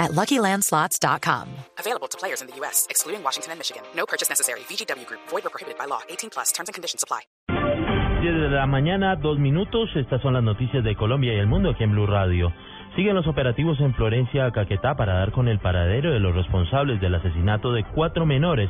at LuckyLandSlots.com. Available to players in the U.S., excluding Washington and Michigan. No purchase necessary. VGW Group. Void or prohibited by law. 18 plus. Terms and conditions apply. 10 de la mañana, dos minutos. Estas son las noticias de Colombia y el mundo aquí en Blue Radio. Siguen los operativos en Florencia, Caquetá, para dar con el paradero de los responsables del asesinato de cuatro menores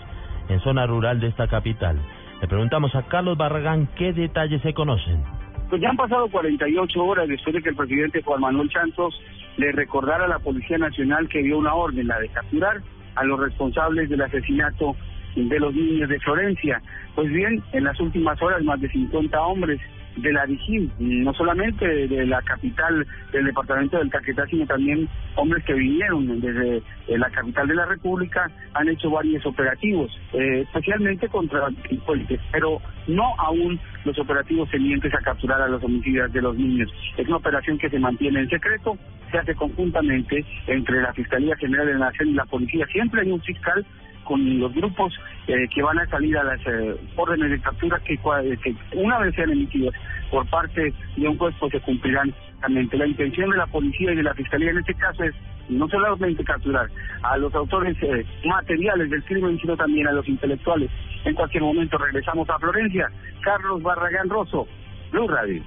en zona rural de esta capital. Le preguntamos a Carlos Barragán qué detalles se conocen. Pues ya han pasado 48 horas después de que el presidente Juan Manuel Santos le recordara a la Policía Nacional que dio una orden, la de capturar a los responsables del asesinato de los niños de Florencia. Pues bien, en las últimas horas más de 50 hombres de la Vigil, no solamente de la capital del departamento del Caquetá, sino también hombres que vinieron desde eh, la capital de la República, han hecho varios operativos, eh, especialmente contra delincuentes, pero no aún los operativos tenientes a capturar a los homicidas de los niños. Es una operación que se mantiene en secreto, se hace conjuntamente entre la Fiscalía General de la Nación y la Policía. Siempre hay un fiscal con los grupos eh, que van a salir a las eh, órdenes de captura que, que, una vez sean emitidas por parte de un juez pues se cumplirán. La intención de la policía y de la fiscalía en este caso es no solamente capturar a los autores eh, materiales del crimen, sino también a los intelectuales. En cualquier momento regresamos a Florencia. Carlos Barragán Rosso, Blue Radio.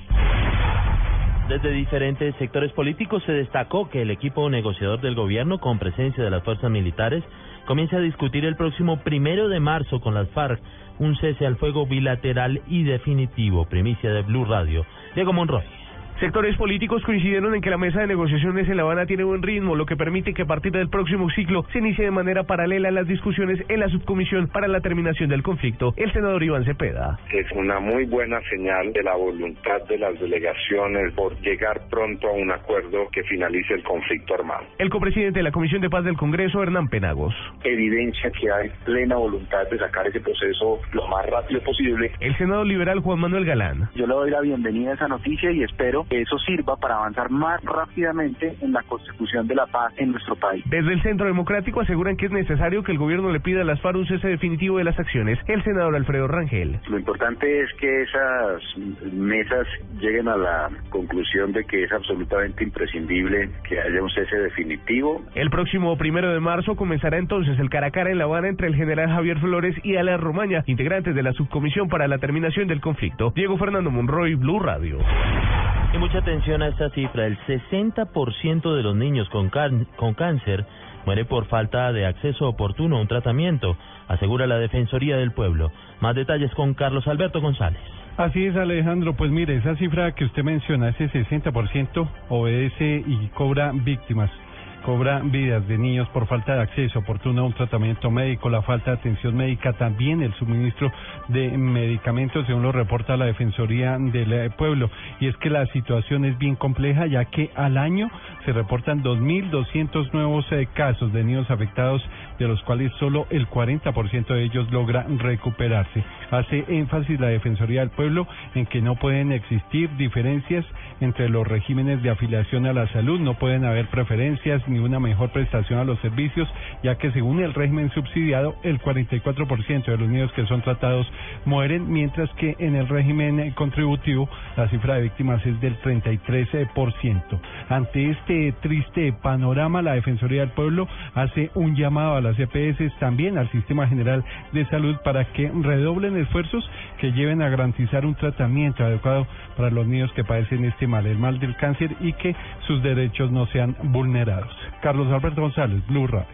Desde diferentes sectores políticos se destacó que el equipo negociador del gobierno, con presencia de las fuerzas militares, comienza a discutir el próximo primero de marzo con las FARC un cese al fuego bilateral y definitivo. Primicia de Blue Radio. Diego Monroy. Sectores políticos coincidieron en que la mesa de negociaciones en La Habana tiene buen ritmo, lo que permite que a partir del próximo ciclo se inicie de manera paralela las discusiones en la subcomisión para la terminación del conflicto. El senador Iván Cepeda. Es una muy buena señal de la voluntad de las delegaciones por llegar pronto a un acuerdo que finalice el conflicto armado. El copresidente de la Comisión de Paz del Congreso, Hernán Penagos. Evidencia que hay plena voluntad de sacar ese proceso lo más rápido posible. El senador liberal Juan Manuel Galán. Yo le doy la bienvenida a esa noticia y espero eso sirva para avanzar más rápidamente en la constitución de la paz en nuestro país. Desde el Centro Democrático aseguran que es necesario que el gobierno le pida a las FARC un cese definitivo de las acciones. El senador Alfredo Rangel. Lo importante es que esas mesas lleguen a la conclusión de que es absolutamente imprescindible que haya un cese definitivo. El próximo primero de marzo comenzará entonces el cara a cara en La Habana entre el general Javier Flores y Ala Romaña, integrantes de la subcomisión para la terminación del conflicto. Diego Fernando Monroy, Blue Radio. Y mucha atención a esta cifra. El 60% de los niños con, cáncer muere por falta de acceso oportuno a un tratamiento, asegura la Defensoría del Pueblo. Más detalles con Carlos Alberto González. Así es, Alejandro. Pues mire, esa cifra que usted menciona, ese 60% obedece y cobra víctimas cobra vidas de niños por falta de acceso oportuno a un tratamiento médico, la falta de atención médica, también el suministro de medicamentos, según lo reporta la Defensoría del Pueblo. Y es que la situación es bien compleja, ya que al año se reportan 2.200 nuevos eh, casos de niños afectados, de los cuales solo el 40% de ellos logra recuperarse. Hace énfasis la Defensoría del Pueblo en que no pueden existir diferencias entre los regímenes de afiliación a la salud, no pueden haber preferencias ni una mejor prestación a los servicios, ya que según el régimen subsidiado, el 44% de los niños que son tratados mueren, mientras que en el régimen contributivo la cifra de víctimas es del 33%. Ante este triste panorama, la Defensoría del Pueblo hace un llamado a las EPS, también al Sistema General de Salud, para que redoblen esfuerzos que lleven a garantizar un tratamiento adecuado para los niños que padecen este mal, el mal del cáncer, y que sus derechos no sean vulnerados. Carlos Alberto González, Blue Radio.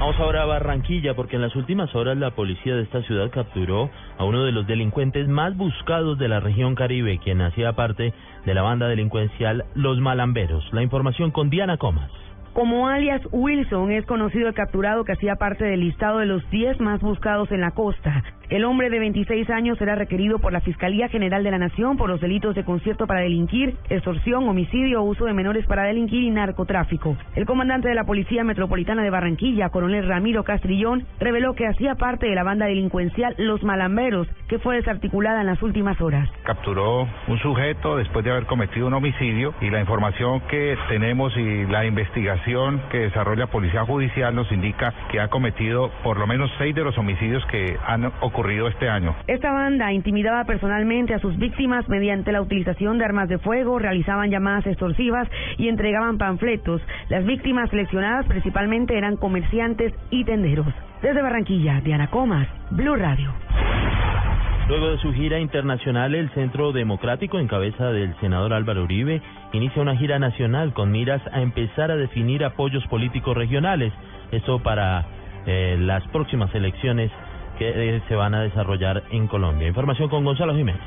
Vamos ahora a Barranquilla porque en las últimas horas la policía de esta ciudad capturó a uno de los delincuentes más buscados de la región Caribe, quien hacía parte de la banda delincuencial Los Malamberos. La información con Diana Comas. Como alias Wilson es conocido el capturado que hacía parte del listado de los 10 más buscados en la costa. El hombre de 26 años será requerido por la Fiscalía General de la Nación por los delitos de concierto para delinquir, extorsión, homicidio, uso de menores para delinquir y narcotráfico. El comandante de la Policía Metropolitana de Barranquilla, coronel Ramiro Castrillón, reveló que hacía parte de la banda delincuencial Los Malamberos, que fue desarticulada en las últimas horas. Capturó un sujeto después de haber cometido un homicidio y la información que tenemos y la investigación que desarrolla Policía Judicial nos indica que ha cometido por lo menos seis de los homicidios que han ocurrido este año. Esta banda intimidaba personalmente a sus víctimas mediante la utilización de armas de fuego, realizaban llamadas extorsivas y entregaban panfletos. Las víctimas seleccionadas principalmente eran comerciantes y tenderos. Desde Barranquilla, Diana Comas, Blue Radio. Luego de su gira internacional, el Centro Democrático, en cabeza del senador Álvaro Uribe, inicia una gira nacional con miras a empezar a definir apoyos políticos regionales. Esto para eh, las próximas elecciones que eh, se van a desarrollar en Colombia. Información con Gonzalo Jiménez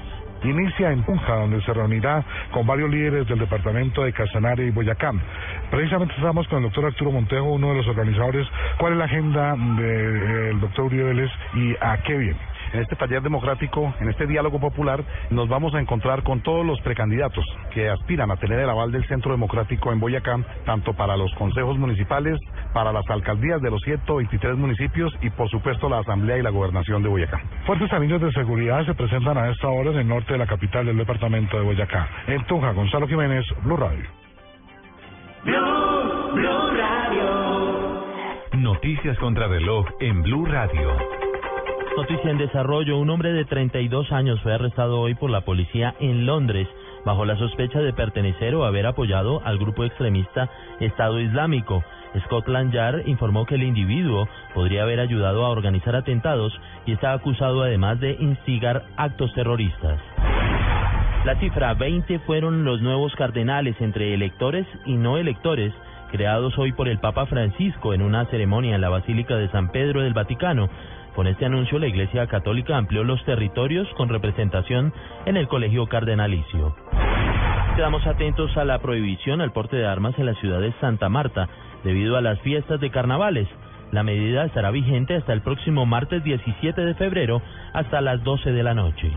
inicia en Punja, donde se reunirá con varios líderes del departamento de Casanare y Boyacá. Precisamente estamos con el doctor Arturo Montejo, uno de los organizadores. ¿Cuál es la agenda del doctor Uribe Vélez y a qué viene? En este taller democrático, en este diálogo popular, nos vamos a encontrar con todos los precandidatos que aspiran a tener el aval del Centro Democrático en Boyacá, tanto para los consejos municipales, para las alcaldías de los 123 municipios y, por supuesto, la Asamblea y la Gobernación de Boyacá. Fuertes anillos de seguridad se presentan a esta hora en el norte de la capital del departamento de Boyacá. En Tunja, Gonzalo Jiménez, Blue Radio. Blue, Blue Radio. Noticias contra reloj en Blue Radio. Noticia en desarrollo. Un hombre de 32 años fue arrestado hoy por la policía en Londres bajo la sospecha de pertenecer o haber apoyado al grupo extremista Estado Islámico. Scotland Yard informó que el individuo podría haber ayudado a organizar atentados y está acusado además de instigar actos terroristas. La cifra 20 fueron los nuevos cardenales entre electores y no electores creados hoy por el Papa Francisco en una ceremonia en la Basílica de San Pedro del Vaticano. Con este anuncio, la Iglesia Católica amplió los territorios con representación en el Colegio Cardenalicio. Quedamos atentos a la prohibición al porte de armas en la ciudad de Santa Marta debido a las fiestas de carnavales. La medida estará vigente hasta el próximo martes 17 de febrero hasta las 12 de la noche.